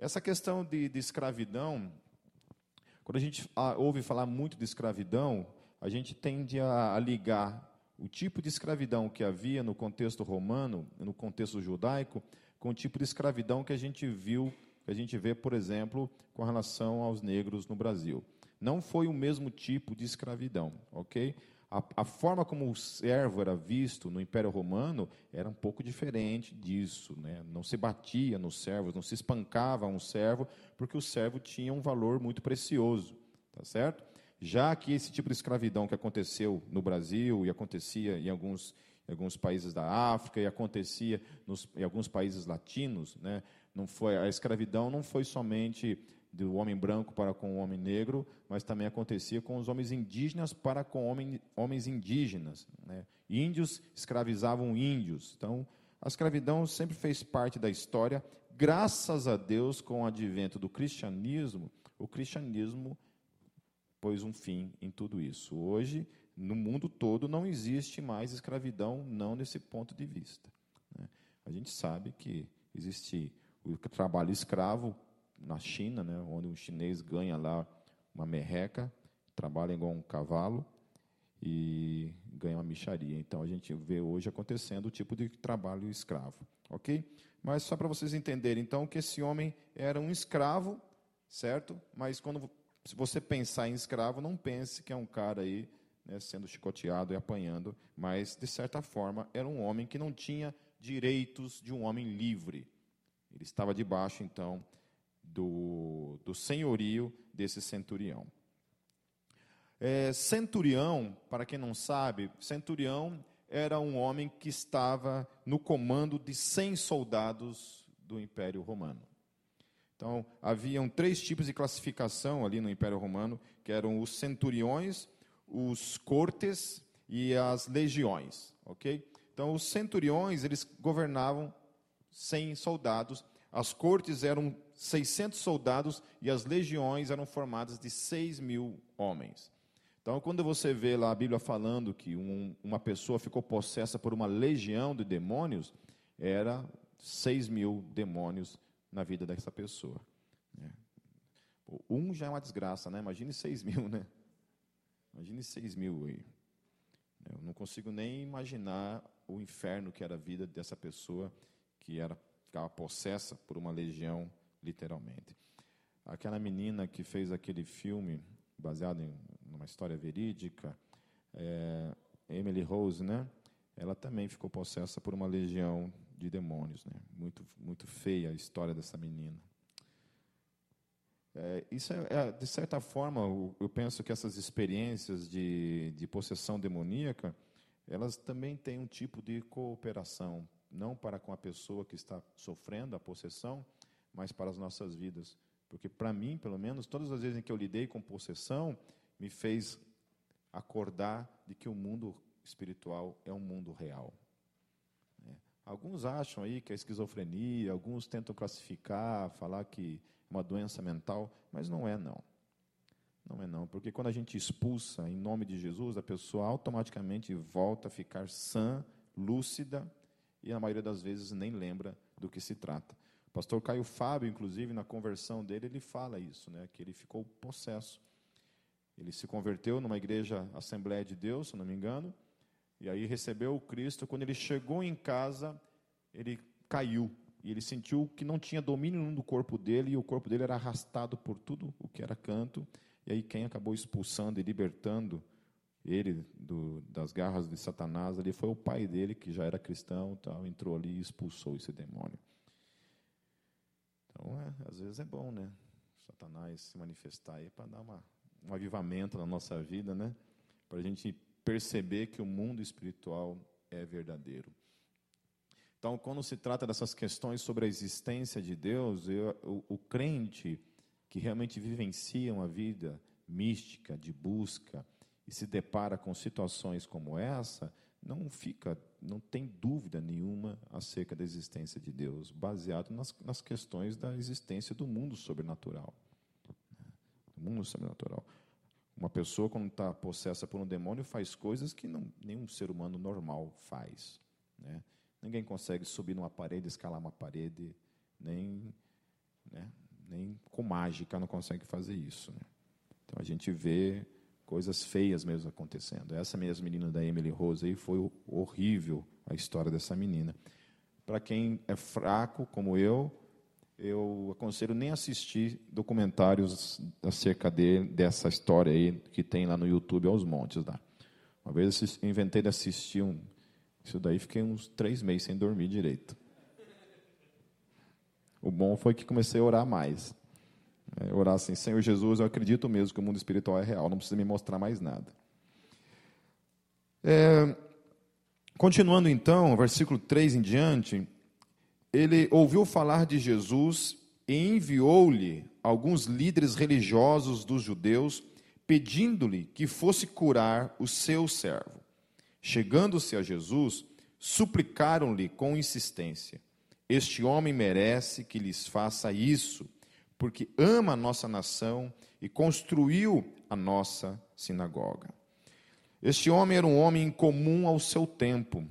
Essa questão de, de escravidão, quando a gente ouve falar muito de escravidão, a gente tende a, a ligar o tipo de escravidão que havia no contexto romano, no contexto judaico, com o tipo de escravidão que a gente viu, que a gente vê, por exemplo, com relação aos negros no Brasil. Não foi o mesmo tipo de escravidão, ok? A, a, forma como o servo era visto no Império Romano era um pouco diferente disso. Né? Não se batia nos servos, não se espancava um servo, porque o servo tinha um valor muito precioso. Tá certo? Já que esse tipo de escravidão que aconteceu no Brasil e acontecia em alguns, em alguns países da África e acontecia nos, em alguns países latinos, né? não foi, a escravidão não foi somente do homem branco para com o homem negro, mas também acontecia com os homens indígenas para com homem, homens indígenas. Né? Índios escravizavam índios. Então, a escravidão sempre fez parte da história. Graças a Deus, com o advento do cristianismo, o cristianismo pôs um fim em tudo isso. Hoje, no mundo todo, não existe mais escravidão, não nesse ponto de vista. Né? A gente sabe que existe o trabalho escravo na China, né, onde um chinês ganha lá uma merreca, trabalha igual um cavalo e ganha uma micharia. Então a gente vê hoje acontecendo o tipo de trabalho escravo, ok? Mas só para vocês entenderem, então, que esse homem era um escravo, certo? Mas quando se você pensar em escravo, não pense que é um cara aí né, sendo chicoteado e apanhando, mas de certa forma era um homem que não tinha direitos de um homem livre. Ele estava debaixo, então, do, do senhorio desse centurião. É, centurião, para quem não sabe, centurião era um homem que estava no comando de 100 soldados do Império Romano. Então, haviam três tipos de classificação ali no Império Romano, que eram os centuriões, os cortes e as legiões, ok? Então, os centuriões, eles governavam 100 soldados, as cortes eram 600 soldados e as legiões eram formadas de 6 mil homens. Então, quando você vê lá a Bíblia falando que um, uma pessoa ficou possessa por uma legião de demônios, era 6 mil demônios na vida dessa pessoa. Né? Um já é uma desgraça, né? Imagine 6 mil, né? Imagine 6 mil aí. Eu não consigo nem imaginar o inferno que era a vida dessa pessoa que era ficava possessa por uma legião literalmente. Aquela menina que fez aquele filme baseado em uma história verídica, é, Emily Rose, né? Ela também ficou possessa por uma legião de demônios, né? Muito, muito feia a história dessa menina. É, isso é, é, de certa forma, eu penso que essas experiências de, de possessão demoníaca, elas também têm um tipo de cooperação, não para com a pessoa que está sofrendo a possessão, mas para as nossas vidas. Porque, para mim, pelo menos, todas as vezes em que eu lidei com possessão, me fez acordar de que o mundo espiritual é um mundo real. É. Alguns acham aí que é esquizofrenia, alguns tentam classificar, falar que é uma doença mental, mas não é não. Não é não, porque quando a gente expulsa em nome de Jesus, a pessoa automaticamente volta a ficar sã, lúcida e na maioria das vezes nem lembra do que se trata. O pastor Caio Fábio, inclusive, na conversão dele, ele fala isso, né, que ele ficou possesso. Ele se converteu numa igreja Assembleia de Deus, se não me engano, e aí recebeu o Cristo. Quando ele chegou em casa, ele caiu. E ele sentiu que não tinha domínio nenhum do corpo dele, e o corpo dele era arrastado por tudo o que era canto. E aí quem acabou expulsando e libertando ele do, das garras de Satanás ali foi o pai dele, que já era cristão, tal, entrou ali e expulsou esse demônio. Então, é, às vezes é bom, né? Satanás se manifestar aí para dar uma, um avivamento na nossa vida, né? Para a gente perceber que o mundo espiritual é verdadeiro. Então, quando se trata dessas questões sobre a existência de Deus, eu, o, o crente que realmente vivencia uma vida mística, de busca, e se depara com situações como essa, não fica, não tem dúvida nenhuma acerca da existência de Deus, baseado nas, nas questões da existência do mundo sobrenatural. Do mundo sobrenatural. Uma pessoa, quando está possessa por um demônio, faz coisas que não, nenhum ser humano normal faz. Né? Ninguém consegue subir numa parede, escalar uma parede, nem né, com mágica não consegue fazer isso. Né? Então a gente vê coisas feias mesmo acontecendo. Essa mesma menina da Emily Rose aí foi horrível a história dessa menina. Para quem é fraco como eu, eu aconselho nem assistir documentários acerca de, dessa história aí que tem lá no YouTube aos montes lá. Uma vez eu inventei de assistir um, isso daí fiquei uns três meses sem dormir direito. O bom foi que comecei a orar mais. É, orar assim, Senhor Jesus, eu acredito mesmo que o mundo espiritual é real, não precisa me mostrar mais nada. É, continuando então, versículo 3 em diante, ele ouviu falar de Jesus e enviou-lhe alguns líderes religiosos dos judeus, pedindo-lhe que fosse curar o seu servo. Chegando-se a Jesus, suplicaram-lhe com insistência: Este homem merece que lhes faça isso porque ama a nossa nação e construiu a nossa sinagoga. Este homem era um homem incomum ao seu tempo,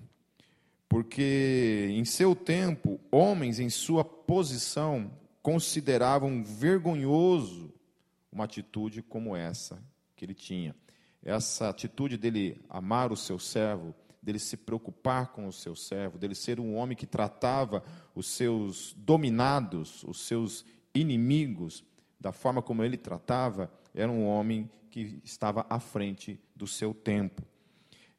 porque em seu tempo, homens em sua posição consideravam vergonhoso uma atitude como essa que ele tinha. Essa atitude dele amar o seu servo, dele se preocupar com o seu servo, dele ser um homem que tratava os seus dominados, os seus inimigos, da forma como ele tratava, era um homem que estava à frente do seu tempo.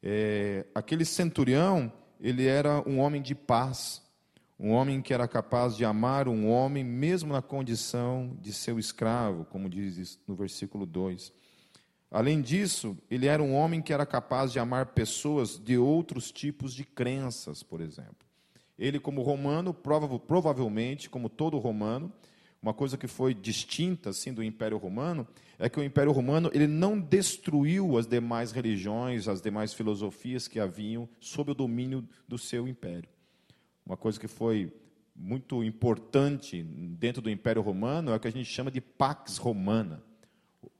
É, aquele centurião, ele era um homem de paz, um homem que era capaz de amar um homem, mesmo na condição de seu escravo, como diz no versículo 2. Além disso, ele era um homem que era capaz de amar pessoas de outros tipos de crenças, por exemplo. Ele, como romano, prova, provavelmente, como todo romano, uma coisa que foi distinta assim do Império Romano é que o Império Romano ele não destruiu as demais religiões, as demais filosofias que haviam sob o domínio do seu império. Uma coisa que foi muito importante dentro do Império Romano é o que a gente chama de Pax Romana.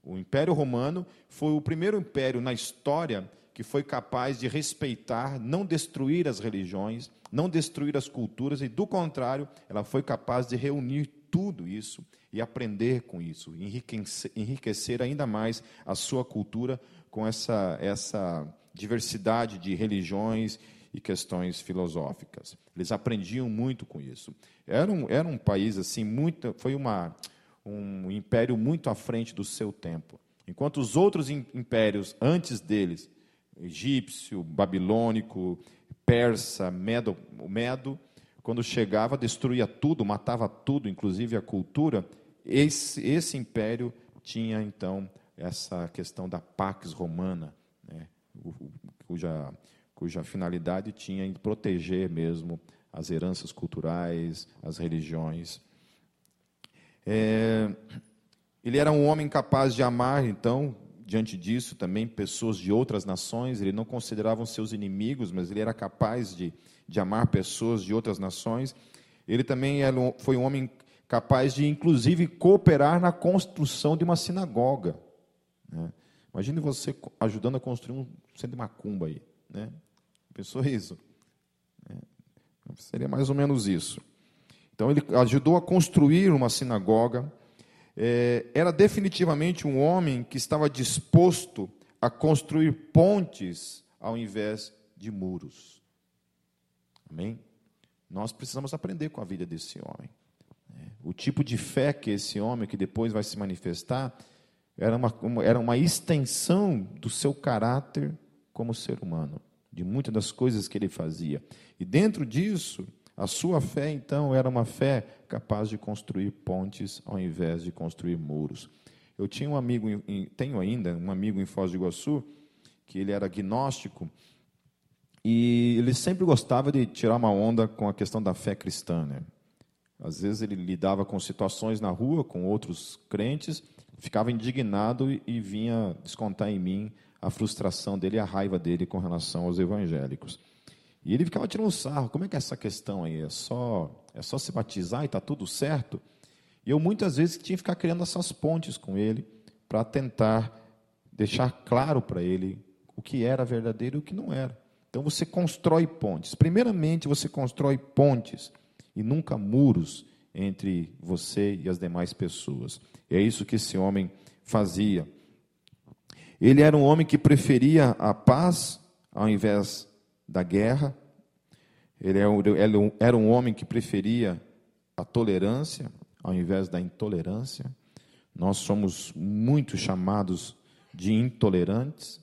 O Império Romano foi o primeiro império na história que foi capaz de respeitar, não destruir as religiões, não destruir as culturas, e, do contrário, ela foi capaz de reunir tudo isso e aprender com isso, enriquecer, enriquecer ainda mais a sua cultura com essa, essa diversidade de religiões e questões filosóficas. Eles aprendiam muito com isso. Era um, era um país assim muito, foi uma, um império muito à frente do seu tempo. Enquanto os outros impérios antes deles, egípcio, babilônico, persa, medo, medo quando chegava, destruía tudo, matava tudo, inclusive a cultura. Esse, esse império tinha, então, essa questão da Pax Romana, né, cuja, cuja finalidade tinha em proteger mesmo as heranças culturais, as religiões. É, ele era um homem capaz de amar, então, diante disso, também pessoas de outras nações. Ele não considerava seus inimigos, mas ele era capaz de de amar pessoas de outras nações. Ele também foi um homem capaz de, inclusive, cooperar na construção de uma sinagoga. Né? Imagine você ajudando a construir um centro de macumba aí. Né? Pensou isso? É. Seria mais ou menos isso. Então, ele ajudou a construir uma sinagoga. É, era definitivamente um homem que estava disposto a construir pontes ao invés de muros. Amém? Nós precisamos aprender com a vida desse homem. É, o tipo de fé que esse homem, que depois vai se manifestar, era uma, era uma extensão do seu caráter como ser humano, de muitas das coisas que ele fazia. E dentro disso, a sua fé, então, era uma fé capaz de construir pontes ao invés de construir muros. Eu tinha um amigo, tenho ainda um amigo em Foz do Iguaçu, que ele era agnóstico, e ele sempre gostava de tirar uma onda com a questão da fé cristã. Né? Às vezes ele lidava com situações na rua com outros crentes, ficava indignado e vinha descontar em mim a frustração dele e a raiva dele com relação aos evangélicos. E ele ficava tirando sarro. Como é que é essa questão aí? É só, é só se batizar e está tudo certo? E eu muitas vezes tinha que ficar criando essas pontes com ele para tentar deixar claro para ele o que era verdadeiro e o que não era. Então você constrói pontes. Primeiramente, você constrói pontes e nunca muros entre você e as demais pessoas. É isso que esse homem fazia. Ele era um homem que preferia a paz ao invés da guerra. Ele era um homem que preferia a tolerância ao invés da intolerância. Nós somos muito chamados de intolerantes.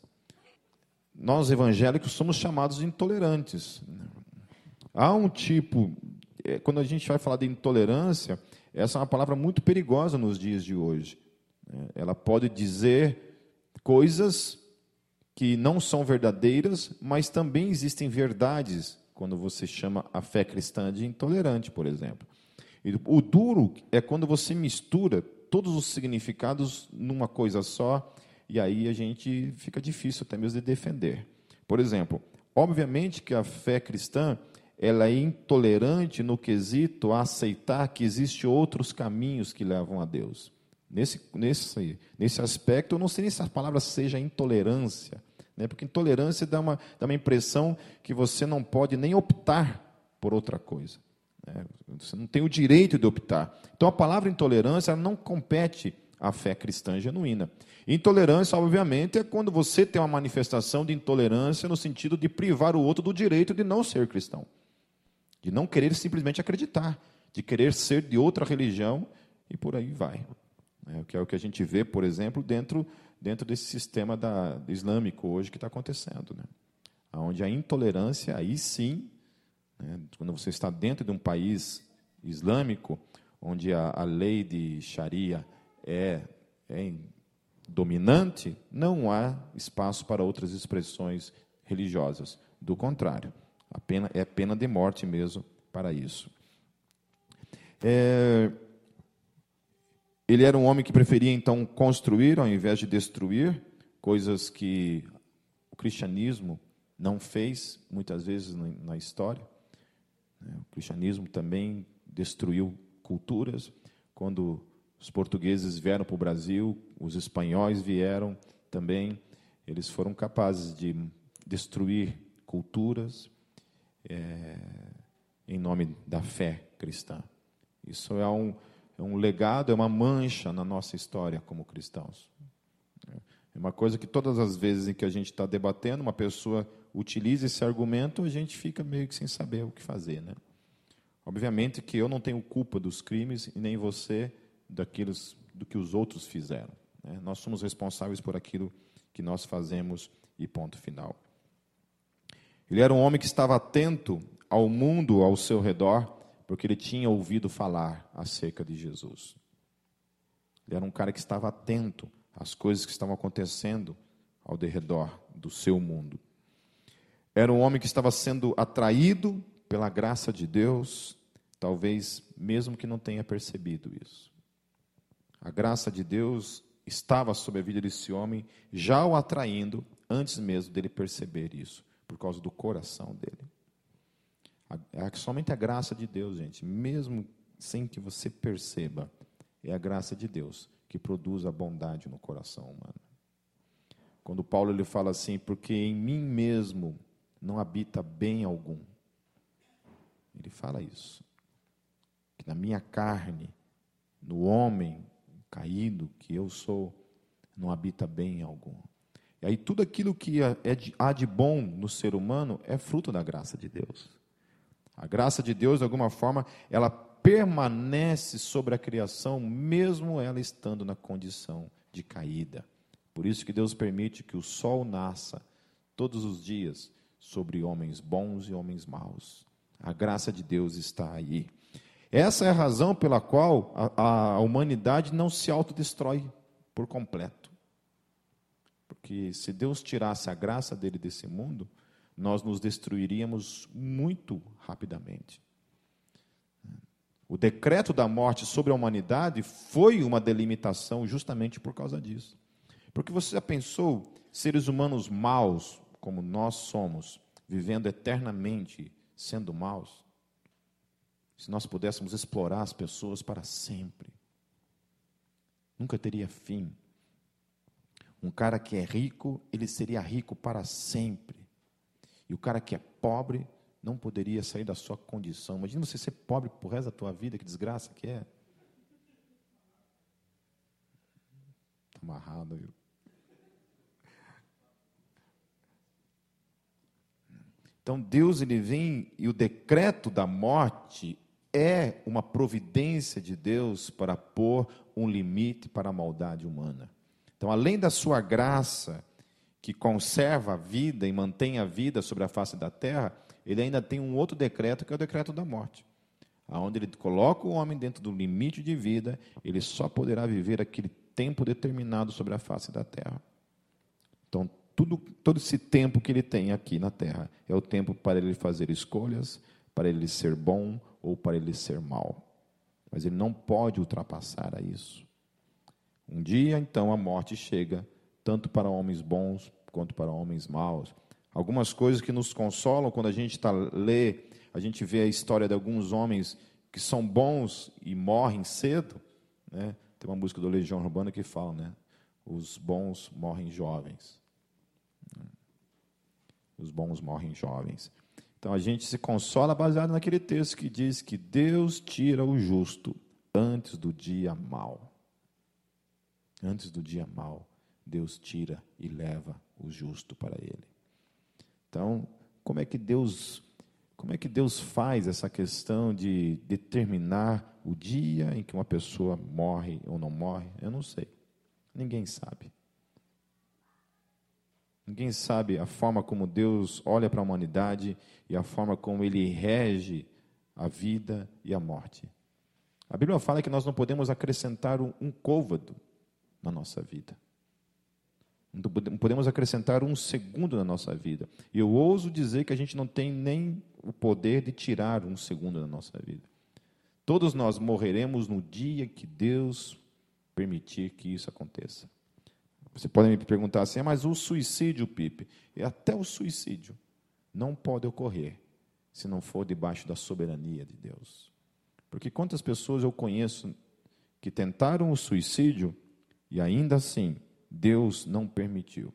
Nós evangélicos somos chamados de intolerantes. Há um tipo, é, quando a gente vai falar de intolerância, essa é uma palavra muito perigosa nos dias de hoje. É, ela pode dizer coisas que não são verdadeiras, mas também existem verdades quando você chama a fé cristã de intolerante, por exemplo. O duro é quando você mistura todos os significados numa coisa só, e aí a gente fica difícil até mesmo de defender. Por exemplo, obviamente que a fé cristã ela é intolerante no quesito a aceitar que existem outros caminhos que levam a Deus. Nesse, nesse, nesse aspecto, eu não sei nem se a palavra seja intolerância, né? porque intolerância dá uma, dá uma impressão que você não pode nem optar por outra coisa. Né? Você não tem o direito de optar. Então, a palavra intolerância não compete à fé cristã genuína. Intolerância, obviamente, é quando você tem uma manifestação de intolerância no sentido de privar o outro do direito de não ser cristão de não querer simplesmente acreditar, de querer ser de outra religião e por aí vai. É, que é o que a gente vê, por exemplo, dentro, dentro desse sistema da, islâmico hoje que está acontecendo. Né? Onde a intolerância, aí sim, né, quando você está dentro de um país islâmico, onde a, a lei de Sharia é, é dominante, não há espaço para outras expressões religiosas. Do contrário, a pena é pena de morte mesmo para isso. É, ele era um homem que preferia então construir ao invés de destruir, coisas que o cristianismo não fez muitas vezes na história. É, o cristianismo também destruiu culturas. Quando os portugueses vieram para o Brasil, os espanhóis vieram também, eles foram capazes de destruir culturas, é, em nome da fé cristã. Isso é um, é um legado, é uma mancha na nossa história como cristãos. É uma coisa que todas as vezes em que a gente está debatendo, uma pessoa utiliza esse argumento, a gente fica meio que sem saber o que fazer. Né? Obviamente que eu não tenho culpa dos crimes e nem você daqueles, do que os outros fizeram. Né? Nós somos responsáveis por aquilo que nós fazemos e ponto final. Ele era um homem que estava atento ao mundo ao seu redor, porque ele tinha ouvido falar acerca de Jesus. Ele era um cara que estava atento às coisas que estavam acontecendo ao redor do seu mundo. Era um homem que estava sendo atraído pela graça de Deus, talvez mesmo que não tenha percebido isso. A graça de Deus estava sobre a vida desse homem, já o atraindo antes mesmo dele perceber isso por causa do coração dele. É somente a graça de Deus, gente, mesmo sem que você perceba, é a graça de Deus que produz a bondade no coração humano. Quando Paulo ele fala assim, porque em mim mesmo não habita bem algum. Ele fala isso. Que na minha carne, no homem caído que eu sou, não habita bem algum. E aí tudo aquilo que é, há de bom no ser humano é fruto da graça de Deus. A graça de Deus, de alguma forma, ela permanece sobre a criação, mesmo ela estando na condição de caída. Por isso que Deus permite que o sol nasça todos os dias sobre homens bons e homens maus. A graça de Deus está aí. Essa é a razão pela qual a, a humanidade não se autodestrói por completo. Porque se Deus tirasse a graça dele desse mundo, nós nos destruiríamos muito rapidamente. O decreto da morte sobre a humanidade foi uma delimitação justamente por causa disso. Porque você já pensou, seres humanos maus, como nós somos, vivendo eternamente sendo maus? Se nós pudéssemos explorar as pessoas para sempre, nunca teria fim. Um cara que é rico, ele seria rico para sempre. E o cara que é pobre não poderia sair da sua condição. Imagina você ser pobre por resto da tua vida, que desgraça que é. Está amarrado, viu? Então Deus ele vem e o decreto da morte é uma providência de Deus para pôr um limite para a maldade humana. Então, além da sua graça que conserva a vida e mantém a vida sobre a face da terra, ele ainda tem um outro decreto que é o decreto da morte, aonde ele coloca o homem dentro do limite de vida, ele só poderá viver aquele tempo determinado sobre a face da terra. Então, tudo, todo esse tempo que ele tem aqui na terra é o tempo para ele fazer escolhas, para ele ser bom ou para ele ser mal. Mas ele não pode ultrapassar a isso. Um dia, então, a morte chega, tanto para homens bons quanto para homens maus. Algumas coisas que nos consolam quando a gente está lê, a gente vê a história de alguns homens que são bons e morrem cedo. Né? Tem uma música do Legião Urbana que fala, né? Os bons morrem jovens. Os bons morrem jovens. Então a gente se consola baseado naquele texto que diz que Deus tira o justo antes do dia mau. Antes do dia mau, Deus tira e leva o justo para ele. Então, como é que Deus como é que Deus faz essa questão de determinar o dia em que uma pessoa morre ou não morre? Eu não sei. Ninguém sabe. Ninguém sabe a forma como Deus olha para a humanidade e a forma como ele rege a vida e a morte. A Bíblia fala que nós não podemos acrescentar um, um côvado na nossa vida. Não podemos acrescentar um segundo na nossa vida. Eu ouso dizer que a gente não tem nem o poder de tirar um segundo da nossa vida. Todos nós morreremos no dia que Deus permitir que isso aconteça. Você pode me perguntar assim, ah, mas o suicídio, Pipe, até o suicídio não pode ocorrer se não for debaixo da soberania de Deus. Porque quantas pessoas eu conheço que tentaram o suicídio e ainda assim Deus não permitiu.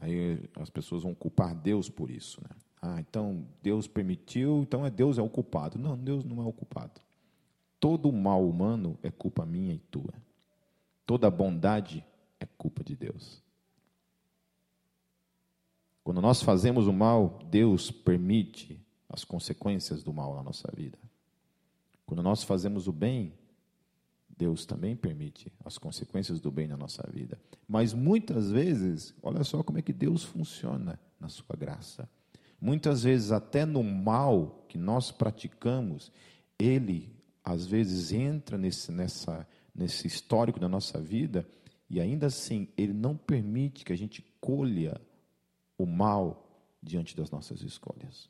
Aí as pessoas vão culpar Deus por isso, né? Ah, então Deus permitiu, então é Deus é o culpado. Não, Deus não é o culpado. Todo mal humano é culpa minha e tua. Toda bondade é culpa de Deus. Quando nós fazemos o mal, Deus permite as consequências do mal na nossa vida. Quando nós fazemos o bem, Deus também permite as consequências do bem na nossa vida. Mas muitas vezes, olha só como é que Deus funciona na sua graça. Muitas vezes, até no mal que nós praticamos, Ele, às vezes, entra nesse, nessa nesse histórico da nossa vida, e ainda assim ele não permite que a gente colha o mal diante das nossas escolhas.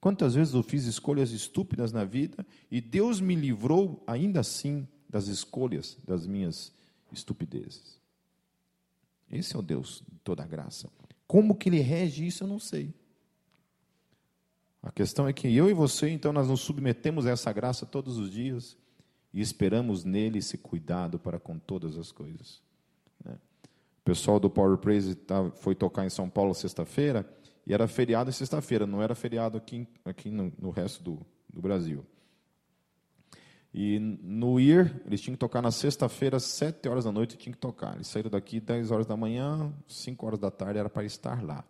Quantas vezes eu fiz escolhas estúpidas na vida e Deus me livrou ainda assim das escolhas das minhas estupidezes. Esse é o Deus de toda graça. Como que ele rege isso, eu não sei. A questão é que eu e você, então, nós nos submetemos a essa graça todos os dias e esperamos nele esse cuidado para com todas as coisas. Né? O pessoal do Power Praise tá, foi tocar em São Paulo sexta-feira e era feriado sexta-feira, não era feriado aqui, aqui no, no resto do, do Brasil. E no IR, eles tinham que tocar na sexta-feira, sete horas da noite, tinham que tocar. Eles saíram daqui 10 horas da manhã, 5 horas da tarde era para estar lá.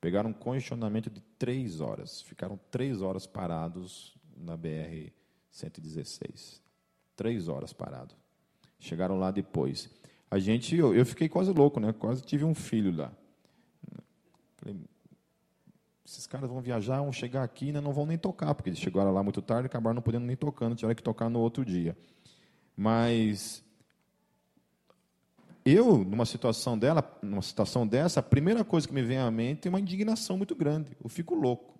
Pegaram um congestionamento de três horas. Ficaram três horas parados na BR-116. Três horas parado. Chegaram lá depois. A gente, eu, eu fiquei quase louco, né? Quase tive um filho lá. Falei, esses caras vão viajar, vão chegar aqui e ainda não vão nem tocar, porque eles chegaram lá muito tarde e acabaram não podendo nem tocando, tiveram que tocar no outro dia. Mas eu, numa situação dela, numa situação dessa, a primeira coisa que me vem à mente é uma indignação muito grande. Eu fico louco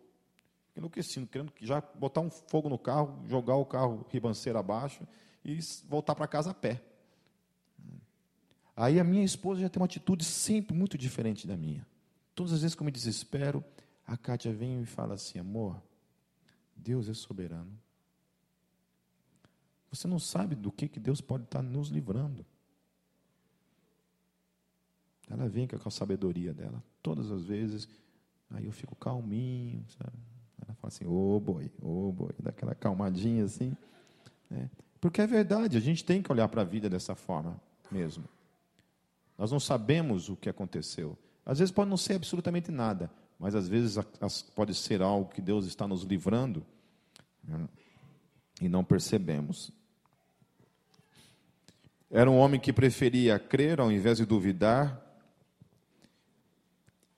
enlouquecido, querendo já botar um fogo no carro, jogar o carro ribanceira abaixo e voltar para casa a pé. Aí a minha esposa já tem uma atitude sempre muito diferente da minha. Todas as vezes que eu me desespero, a Kátia vem e fala assim: amor, Deus é soberano. Você não sabe do que, que Deus pode estar nos livrando. Ela vem com a sabedoria dela, todas as vezes, Aí eu fico calminho, sabe? Ela fala assim, ô oh, boi, ô oh, boi, daquela calmadinha assim. Né? Porque é verdade, a gente tem que olhar para a vida dessa forma mesmo. Nós não sabemos o que aconteceu. Às vezes pode não ser absolutamente nada, mas às vezes pode ser algo que Deus está nos livrando né? e não percebemos. Era um homem que preferia crer ao invés de duvidar.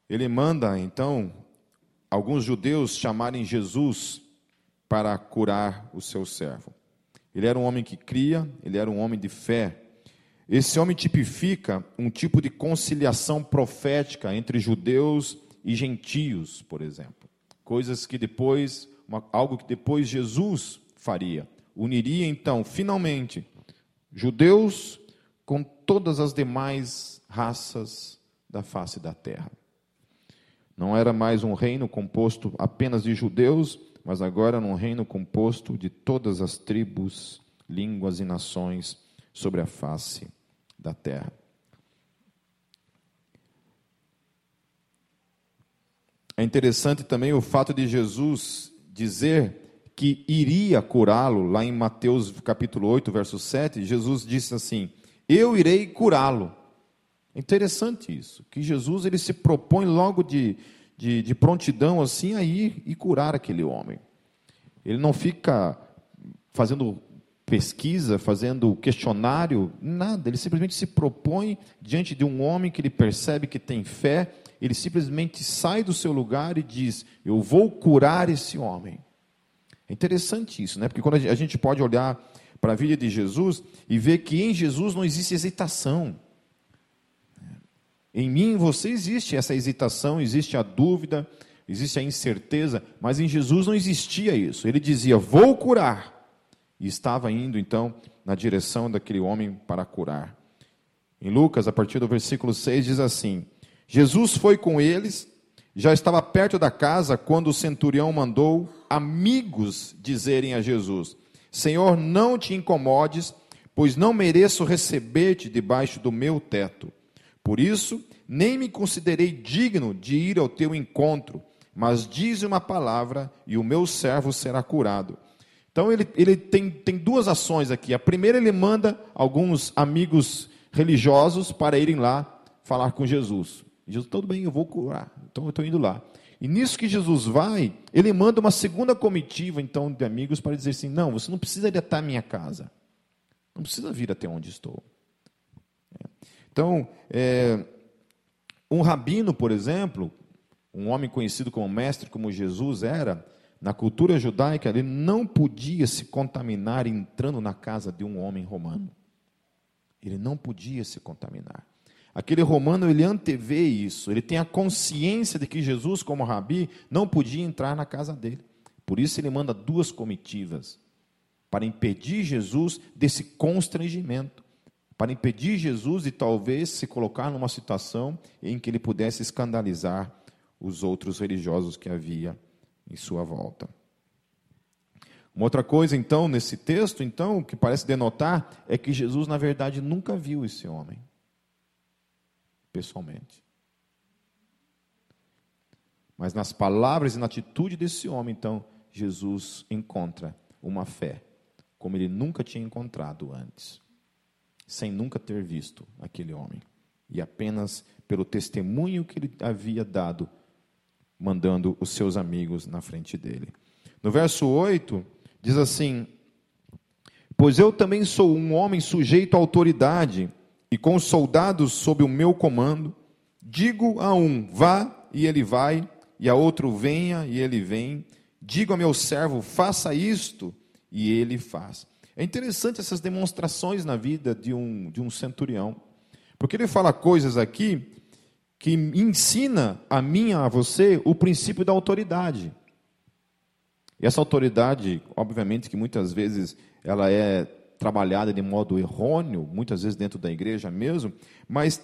Ele manda, então, alguns judeus chamarem Jesus para curar o seu servo. Ele era um homem que cria, ele era um homem de fé. Esse homem tipifica um tipo de conciliação profética entre judeus e gentios, por exemplo. Coisas que depois, uma, algo que depois Jesus faria. Uniria então, finalmente, judeus com todas as demais raças da face da terra. Não era mais um reino composto apenas de judeus, mas agora um reino composto de todas as tribos, línguas e nações sobre a face da terra. É interessante também o fato de Jesus dizer que iria curá-lo, lá em Mateus capítulo 8, verso 7, Jesus disse assim: Eu irei curá-lo. Interessante isso, que Jesus ele se propõe logo de, de, de prontidão assim a ir e curar aquele homem. Ele não fica fazendo pesquisa, fazendo questionário, nada. Ele simplesmente se propõe diante de um homem que ele percebe que tem fé, ele simplesmente sai do seu lugar e diz: Eu vou curar esse homem. É interessante isso, né? Porque quando a gente pode olhar para a vida de Jesus e ver que em Jesus não existe hesitação. Em mim, você existe essa hesitação, existe a dúvida, existe a incerteza, mas em Jesus não existia isso. Ele dizia: Vou curar. E estava indo então na direção daquele homem para curar. Em Lucas, a partir do versículo 6, diz assim: Jesus foi com eles, já estava perto da casa quando o centurião mandou amigos dizerem a Jesus: Senhor, não te incomodes, pois não mereço receber-te debaixo do meu teto. Por isso, nem me considerei digno de ir ao teu encontro, mas dize uma palavra e o meu servo será curado. Então ele, ele tem, tem duas ações aqui. A primeira, ele manda alguns amigos religiosos para irem lá falar com Jesus. Jesus, tudo bem, eu vou curar, então eu estou indo lá. E nisso que Jesus vai, ele manda uma segunda comitiva, então, de amigos para dizer assim: não, você não precisa ir até a minha casa, não precisa vir até onde estou. Então, é, um rabino, por exemplo, um homem conhecido como mestre, como Jesus era, na cultura judaica, ele não podia se contaminar entrando na casa de um homem romano. Ele não podia se contaminar. Aquele romano, ele antevê isso, ele tem a consciência de que Jesus, como rabi, não podia entrar na casa dele. Por isso ele manda duas comitivas, para impedir Jesus desse constrangimento para impedir Jesus de talvez se colocar numa situação em que ele pudesse escandalizar os outros religiosos que havia em sua volta. Uma outra coisa, então, nesse texto, então, que parece denotar, é que Jesus, na verdade, nunca viu esse homem, pessoalmente. Mas nas palavras e na atitude desse homem, então, Jesus encontra uma fé, como ele nunca tinha encontrado antes sem nunca ter visto aquele homem, e apenas pelo testemunho que ele havia dado, mandando os seus amigos na frente dele. No verso 8, diz assim: Pois eu também sou um homem sujeito à autoridade, e com soldados sob o meu comando, digo a um: vá, e ele vai, e a outro: venha, e ele vem. Digo a meu servo: faça isto, e ele faz. É interessante essas demonstrações na vida de um, de um centurião, porque ele fala coisas aqui que ensina a mim a você o princípio da autoridade. E essa autoridade, obviamente, que muitas vezes ela é trabalhada de modo errôneo, muitas vezes dentro da igreja mesmo, mas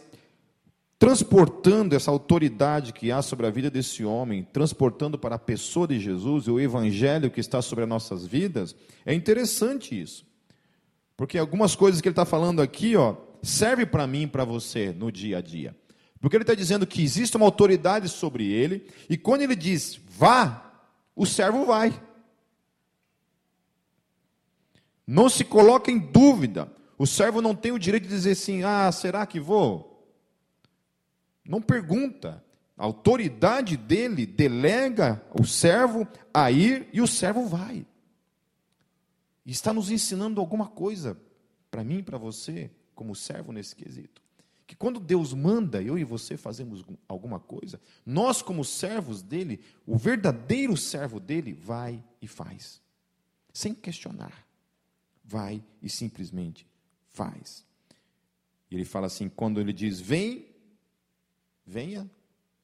transportando essa autoridade que há sobre a vida desse homem, transportando para a pessoa de Jesus e o evangelho que está sobre as nossas vidas, é interessante isso. Porque algumas coisas que ele está falando aqui, ó, serve para mim e para você no dia a dia. Porque ele está dizendo que existe uma autoridade sobre ele, e quando ele diz vá, o servo vai. Não se coloca em dúvida. O servo não tem o direito de dizer assim: ah, será que vou? Não pergunta. A autoridade dele delega o servo a ir e o servo vai. E está nos ensinando alguma coisa para mim e para você, como servo nesse quesito. Que quando Deus manda eu e você fazemos alguma coisa, nós, como servos dele, o verdadeiro servo dele, vai e faz, sem questionar. Vai e simplesmente faz. E ele fala assim: quando ele diz vem, venha,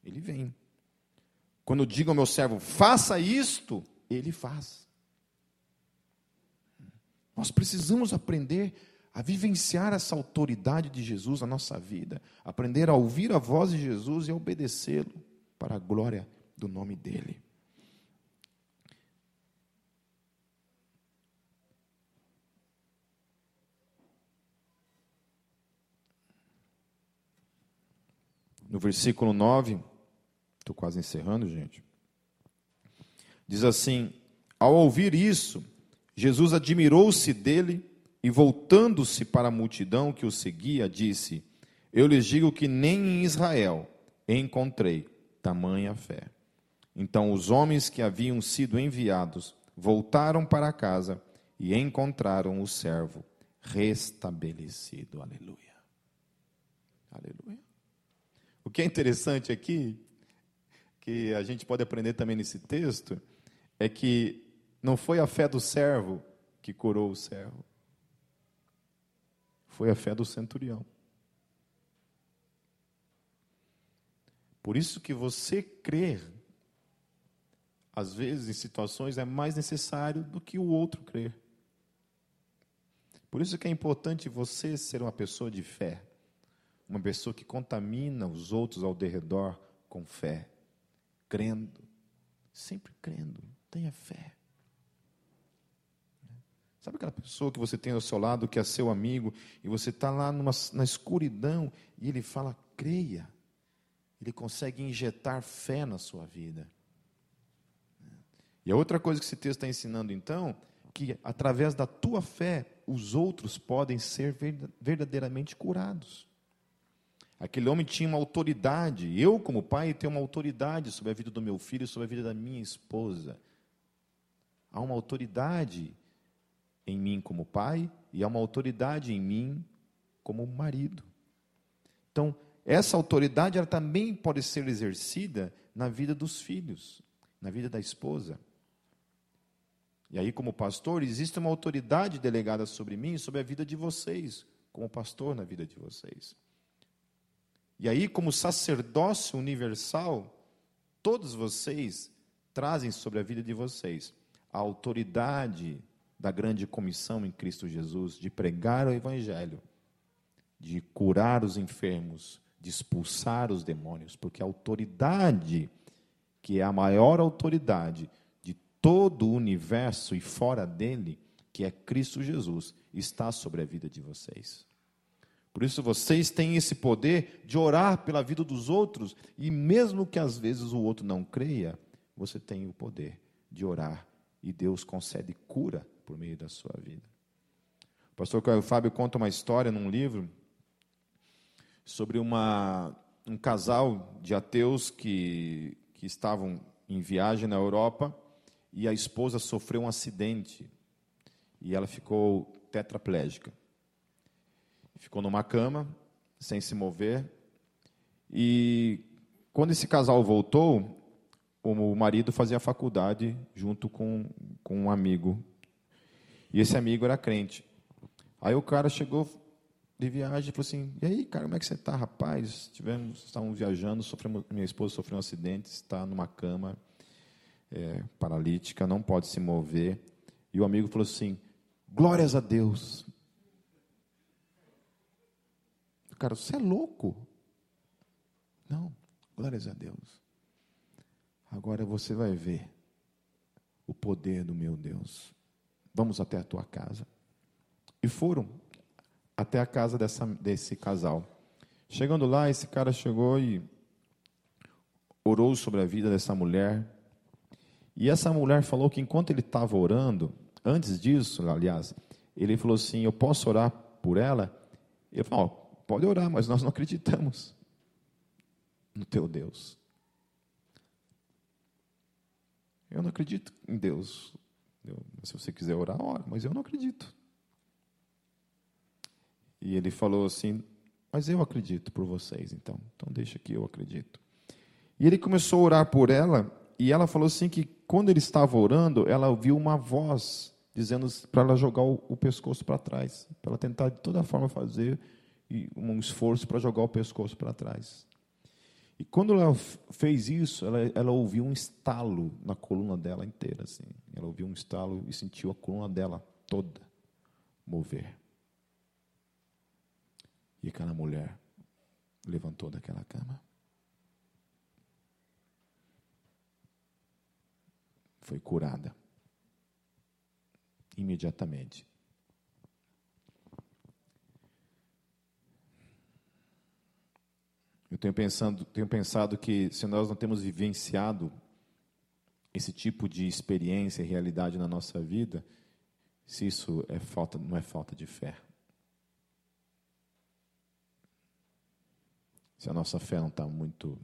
ele vem. Quando digo ao meu servo, faça isto, ele faz. Nós precisamos aprender a vivenciar essa autoridade de Jesus na nossa vida, aprender a ouvir a voz de Jesus e obedecê-lo para a glória do nome dele. No versículo 9, estou quase encerrando, gente. Diz assim: Ao ouvir isso, Jesus admirou-se dele e, voltando-se para a multidão que o seguia, disse: Eu lhes digo que nem em Israel encontrei tamanha fé. Então os homens que haviam sido enviados voltaram para casa e encontraram o servo restabelecido. Aleluia. Aleluia. O que é interessante aqui, que a gente pode aprender também nesse texto, é que não foi a fé do servo que curou o servo, foi a fé do centurião. Por isso que você crer, às vezes em situações é mais necessário do que o outro crer. Por isso que é importante você ser uma pessoa de fé, uma pessoa que contamina os outros ao redor com fé, crendo, sempre crendo, tenha fé. Sabe aquela pessoa que você tem ao seu lado, que é seu amigo, e você está lá numa, na escuridão, e ele fala, creia. Ele consegue injetar fé na sua vida. E a outra coisa que esse texto está ensinando, então, que através da tua fé, os outros podem ser verdadeiramente curados. Aquele homem tinha uma autoridade, eu, como pai, tenho uma autoridade sobre a vida do meu filho, sobre a vida da minha esposa. Há uma autoridade em mim como pai e há uma autoridade em mim como marido. Então, essa autoridade ela também pode ser exercida na vida dos filhos, na vida da esposa. E aí, como pastor, existe uma autoridade delegada sobre mim, sobre a vida de vocês, como pastor na vida de vocês. E aí, como sacerdócio universal, todos vocês trazem sobre a vida de vocês a autoridade da grande comissão em Cristo Jesus de pregar o Evangelho, de curar os enfermos, de expulsar os demônios, porque a autoridade, que é a maior autoridade de todo o universo e fora dele, que é Cristo Jesus, está sobre a vida de vocês. Por isso vocês têm esse poder de orar pela vida dos outros, e mesmo que às vezes o outro não creia, você tem o poder de orar e Deus concede cura por meio da sua vida. O pastor Caio Fábio conta uma história num livro sobre uma, um casal de ateus que, que estavam em viagem na Europa e a esposa sofreu um acidente e ela ficou tetraplégica. Ficou numa cama, sem se mover. E quando esse casal voltou, o marido fazia faculdade junto com, com um amigo. E esse amigo era crente. Aí o cara chegou de viagem e falou assim: E aí, cara, como é que você está, rapaz? Tivemos, estávamos viajando, sofremos, minha esposa sofreu um acidente, está numa cama é, paralítica, não pode se mover. E o amigo falou assim: Glórias a Deus. Cara, você é louco? Não, glórias a Deus. Agora você vai ver o poder do meu Deus. Vamos até a tua casa. E foram até a casa dessa, desse casal. Chegando lá, esse cara chegou e orou sobre a vida dessa mulher. E essa mulher falou que enquanto ele estava orando, antes disso, aliás, ele falou assim: Eu posso orar por ela? Falei: oh, Pode orar, mas nós não acreditamos no teu Deus. Eu não acredito em Deus. Eu, se você quiser orar, ora, mas eu não acredito. E ele falou assim: Mas eu acredito por vocês, então. Então deixa que eu acredito. E ele começou a orar por ela, e ela falou assim: que quando ele estava orando, ela ouviu uma voz dizendo para ela jogar o, o pescoço para trás, para ela tentar de toda forma fazer um esforço para jogar o pescoço para trás. E quando ela fez isso, ela, ela ouviu um estalo na coluna dela inteira. Assim. Ela ouviu um estalo e sentiu a coluna dela toda mover. E aquela mulher levantou daquela cama. Foi curada. Imediatamente. Eu tenho pensado, tenho pensado que se nós não temos vivenciado esse tipo de experiência e realidade na nossa vida, se isso é falta, não é falta de fé. Se a nossa fé não está muito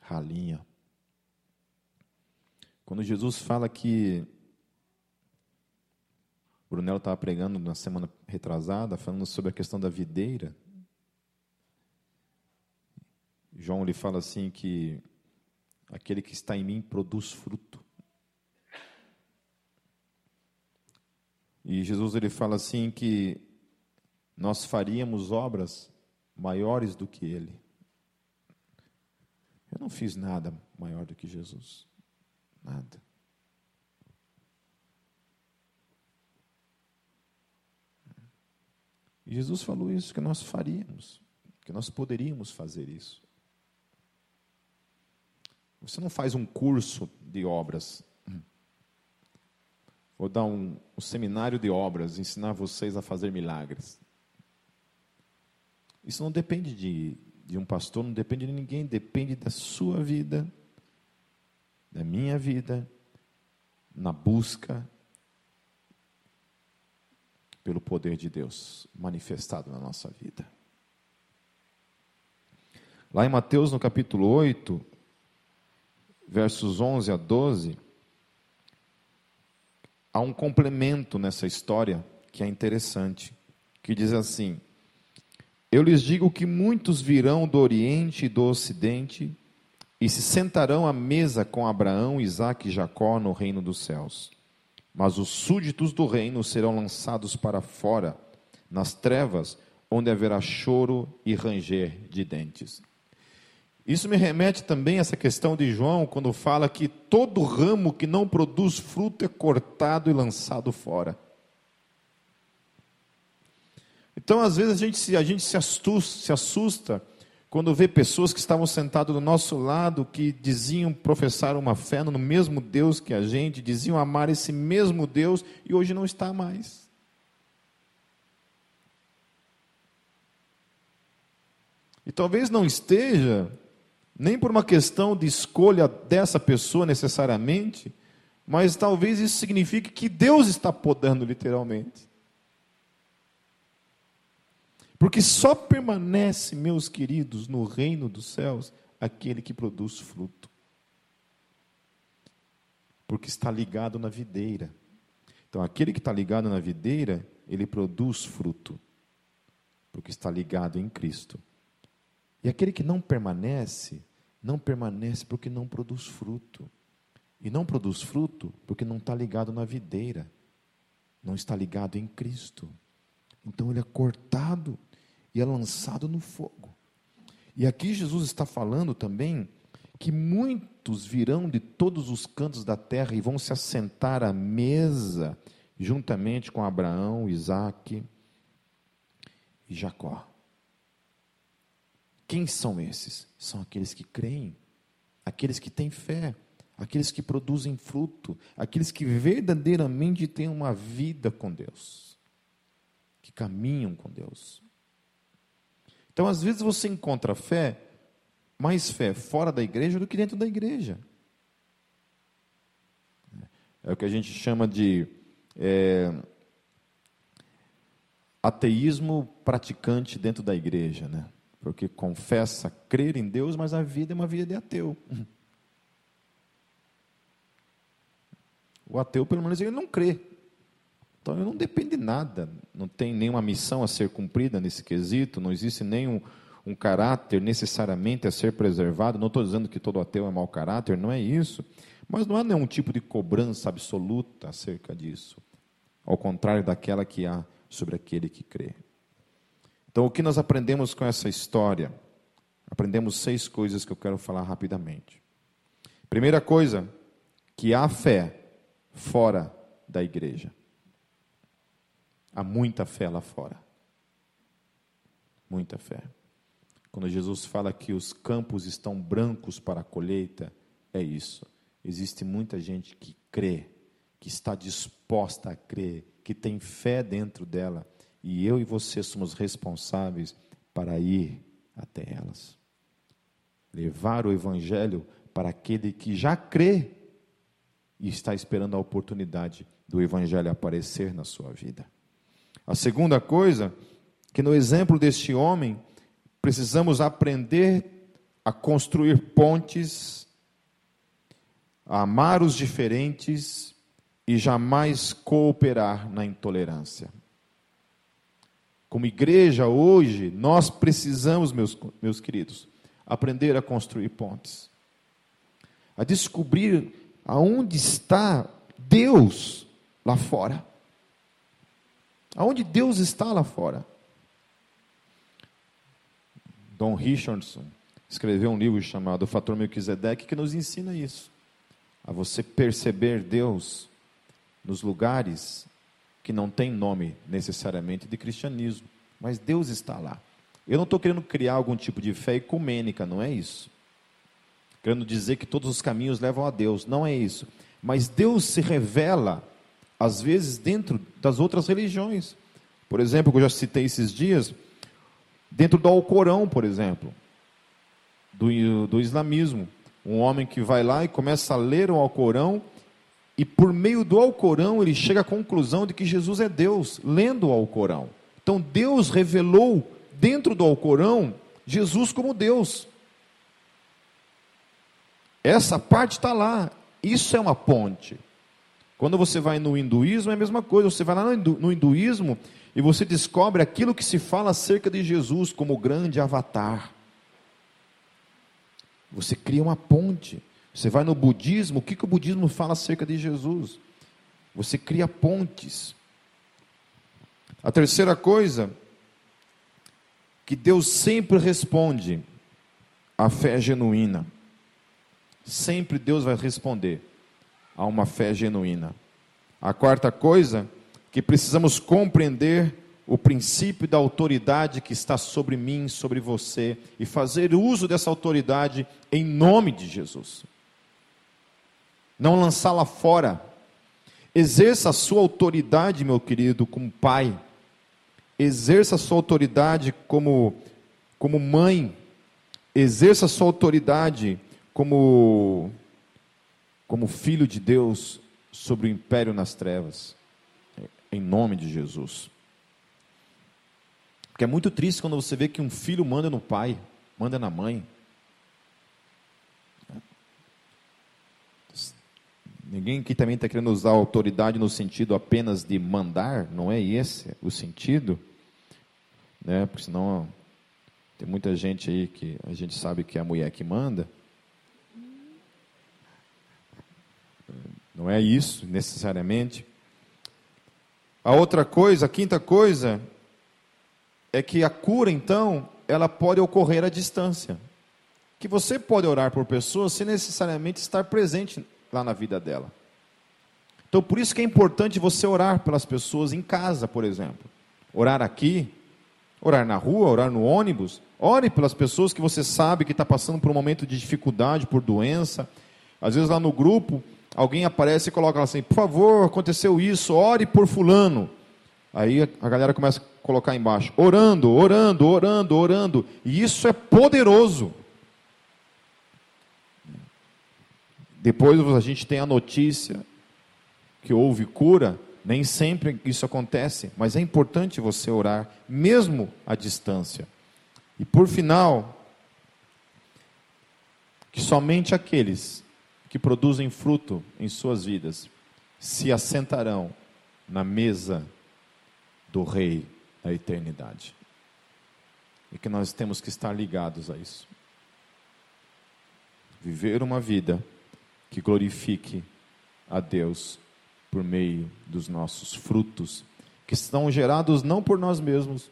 ralinha. Quando Jesus fala que Brunello estava pregando na semana retrasada, falando sobre a questão da videira, João lhe fala assim que aquele que está em mim produz fruto. E Jesus ele fala assim que nós faríamos obras maiores do que ele. Eu não fiz nada maior do que Jesus. Nada. E Jesus falou isso que nós faríamos, que nós poderíamos fazer isso. Você não faz um curso de obras. Vou dar um, um seminário de obras, ensinar vocês a fazer milagres. Isso não depende de, de um pastor, não depende de ninguém, depende da sua vida, da minha vida, na busca pelo poder de Deus manifestado na nossa vida. Lá em Mateus, no capítulo 8, versos 11 a 12, há um complemento nessa história que é interessante, que diz assim: Eu lhes digo que muitos virão do Oriente e do Ocidente e se sentarão à mesa com Abraão, Isaque e Jacó no reino dos céus. Mas os súditos do reino serão lançados para fora, nas trevas, onde haverá choro e ranger de dentes. Isso me remete também a essa questão de João, quando fala que todo ramo que não produz fruto é cortado e lançado fora. Então, às vezes, a gente, se, a gente se, assusta, se assusta quando vê pessoas que estavam sentadas do nosso lado, que diziam professar uma fé no mesmo Deus que a gente, diziam amar esse mesmo Deus e hoje não está mais. E talvez não esteja nem por uma questão de escolha dessa pessoa necessariamente, mas talvez isso signifique que Deus está podando literalmente. Porque só permanece, meus queridos, no reino dos céus aquele que produz fruto. Porque está ligado na videira. Então, aquele que está ligado na videira, ele produz fruto. Porque está ligado em Cristo. E aquele que não permanece, não permanece porque não produz fruto. E não produz fruto porque não está ligado na videira, não está ligado em Cristo. Então ele é cortado e é lançado no fogo. E aqui Jesus está falando também que muitos virão de todos os cantos da terra e vão se assentar à mesa juntamente com Abraão, Isaque e Jacó. Quem são esses? São aqueles que creem, aqueles que têm fé, aqueles que produzem fruto, aqueles que verdadeiramente têm uma vida com Deus, que caminham com Deus. Então, às vezes, você encontra fé, mais fé fora da igreja do que dentro da igreja. É o que a gente chama de é, ateísmo praticante dentro da igreja, né? Porque confessa crer em Deus, mas a vida é uma vida de ateu. O ateu, pelo menos, ele não crê. Então, ele não depende de nada. Não tem nenhuma missão a ser cumprida nesse quesito, não existe nenhum um caráter necessariamente a ser preservado. Não estou dizendo que todo ateu é mau caráter, não é isso. Mas não há nenhum tipo de cobrança absoluta acerca disso. Ao contrário daquela que há sobre aquele que crê. Então, o que nós aprendemos com essa história? Aprendemos seis coisas que eu quero falar rapidamente. Primeira coisa, que há fé fora da igreja. Há muita fé lá fora. Muita fé. Quando Jesus fala que os campos estão brancos para a colheita, é isso. Existe muita gente que crê, que está disposta a crer, que tem fé dentro dela, e eu e você somos responsáveis para ir até elas. Levar o evangelho para aquele que já crê e está esperando a oportunidade do Evangelho aparecer na sua vida. A segunda coisa, que no exemplo deste homem, precisamos aprender a construir pontes, a amar os diferentes e jamais cooperar na intolerância. Como igreja hoje, nós precisamos, meus, meus queridos, aprender a construir pontes, a descobrir aonde está Deus lá fora. Aonde Deus está lá fora. Don Richardson escreveu um livro chamado O Fator Melquisedeque que nos ensina isso. A você perceber Deus nos lugares que não tem nome necessariamente de cristianismo, mas Deus está lá. Eu não estou querendo criar algum tipo de fé ecumênica, não é isso querendo dizer que todos os caminhos levam a Deus. Não é isso. Mas Deus se revela, às vezes, dentro das outras religiões. Por exemplo, que eu já citei esses dias, dentro do Alcorão, por exemplo, do, do islamismo. Um homem que vai lá e começa a ler o Alcorão, e por meio do Alcorão ele chega à conclusão de que Jesus é Deus, lendo o Alcorão. Então Deus revelou dentro do Alcorão Jesus como Deus. Essa parte está lá. Isso é uma ponte. Quando você vai no hinduísmo, é a mesma coisa. Você vai lá no hinduísmo e você descobre aquilo que se fala acerca de Jesus como grande avatar. Você cria uma ponte. Você vai no budismo, o que, que o budismo fala acerca de Jesus? Você cria pontes. A terceira coisa, que Deus sempre responde à fé genuína sempre Deus vai responder a uma fé genuína. A quarta coisa, que precisamos compreender o princípio da autoridade que está sobre mim, sobre você, e fazer uso dessa autoridade em nome de Jesus. Não lançá-la fora. Exerça a sua autoridade, meu querido, como pai. Exerça a sua autoridade como, como mãe. Exerça a sua autoridade como, como filho de Deus sobre o império nas trevas, em nome de Jesus. Porque é muito triste quando você vê que um filho manda no pai, manda na mãe. Ninguém que também está querendo usar autoridade no sentido apenas de mandar, não é esse o sentido, né? Porque senão tem muita gente aí que a gente sabe que é a mulher que manda. Não é isso necessariamente. A outra coisa, a quinta coisa, é que a cura, então, ela pode ocorrer à distância. Que você pode orar por pessoas sem necessariamente estar presente lá na vida dela. Então, por isso que é importante você orar pelas pessoas em casa, por exemplo. Orar aqui, orar na rua, orar no ônibus. Ore pelas pessoas que você sabe que está passando por um momento de dificuldade, por doença. Às vezes lá no grupo, alguém aparece e coloca assim: por favor, aconteceu isso, ore por Fulano. Aí a galera começa a colocar embaixo: orando, orando, orando, orando. E isso é poderoso. Depois a gente tem a notícia que houve cura. Nem sempre isso acontece, mas é importante você orar, mesmo à distância. E por final, que somente aqueles que produzem fruto em suas vidas se assentarão na mesa do Rei da eternidade. E que nós temos que estar ligados a isso. Viver uma vida que glorifique a Deus por meio dos nossos frutos, que são gerados não por nós mesmos,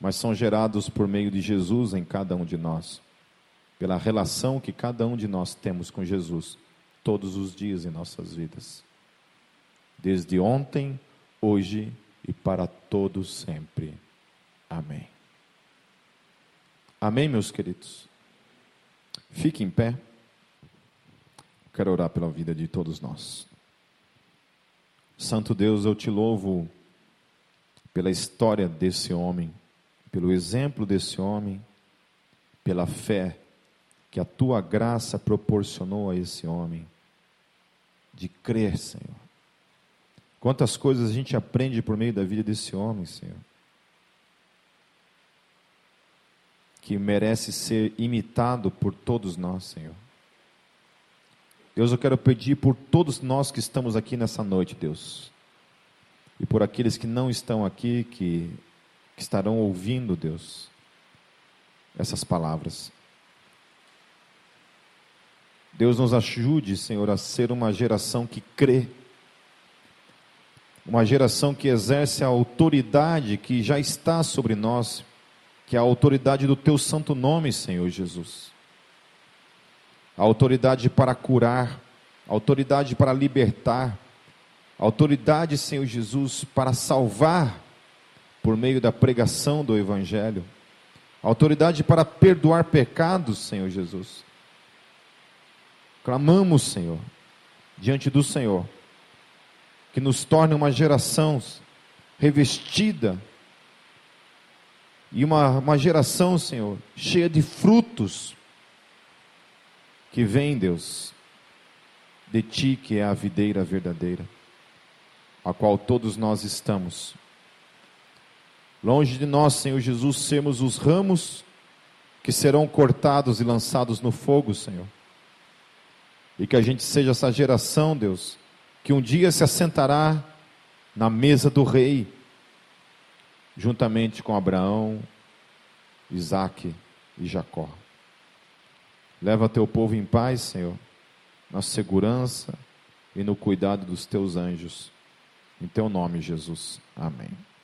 mas são gerados por meio de Jesus em cada um de nós, pela relação que cada um de nós temos com Jesus todos os dias em nossas vidas, desde ontem, hoje e para todos sempre. Amém. Amém, meus queridos. Fique em pé. Quero orar pela vida de todos nós. Santo Deus, eu te louvo pela história desse homem, pelo exemplo desse homem, pela fé que a tua graça proporcionou a esse homem, de crer, Senhor. Quantas coisas a gente aprende por meio da vida desse homem, Senhor. Que merece ser imitado por todos nós, Senhor. Deus, eu quero pedir por todos nós que estamos aqui nessa noite, Deus. E por aqueles que não estão aqui, que, que estarão ouvindo, Deus, essas palavras. Deus nos ajude, Senhor, a ser uma geração que crê, uma geração que exerce a autoridade que já está sobre nós, que é a autoridade do Teu santo nome, Senhor Jesus autoridade para curar, autoridade para libertar, autoridade, Senhor Jesus, para salvar por meio da pregação do Evangelho, autoridade para perdoar pecados, Senhor Jesus. Clamamos, Senhor, diante do Senhor, que nos torne uma geração revestida e uma, uma geração, Senhor, cheia de frutos que vem, Deus, de Ti, que é a videira verdadeira, a qual todos nós estamos. Longe de nós, Senhor Jesus, sermos os ramos que serão cortados e lançados no fogo, Senhor. E que a gente seja essa geração, Deus, que um dia se assentará na mesa do rei, juntamente com Abraão, Isaque e Jacó. Leva teu povo em paz, Senhor, na segurança e no cuidado dos teus anjos. Em teu nome, Jesus. Amém.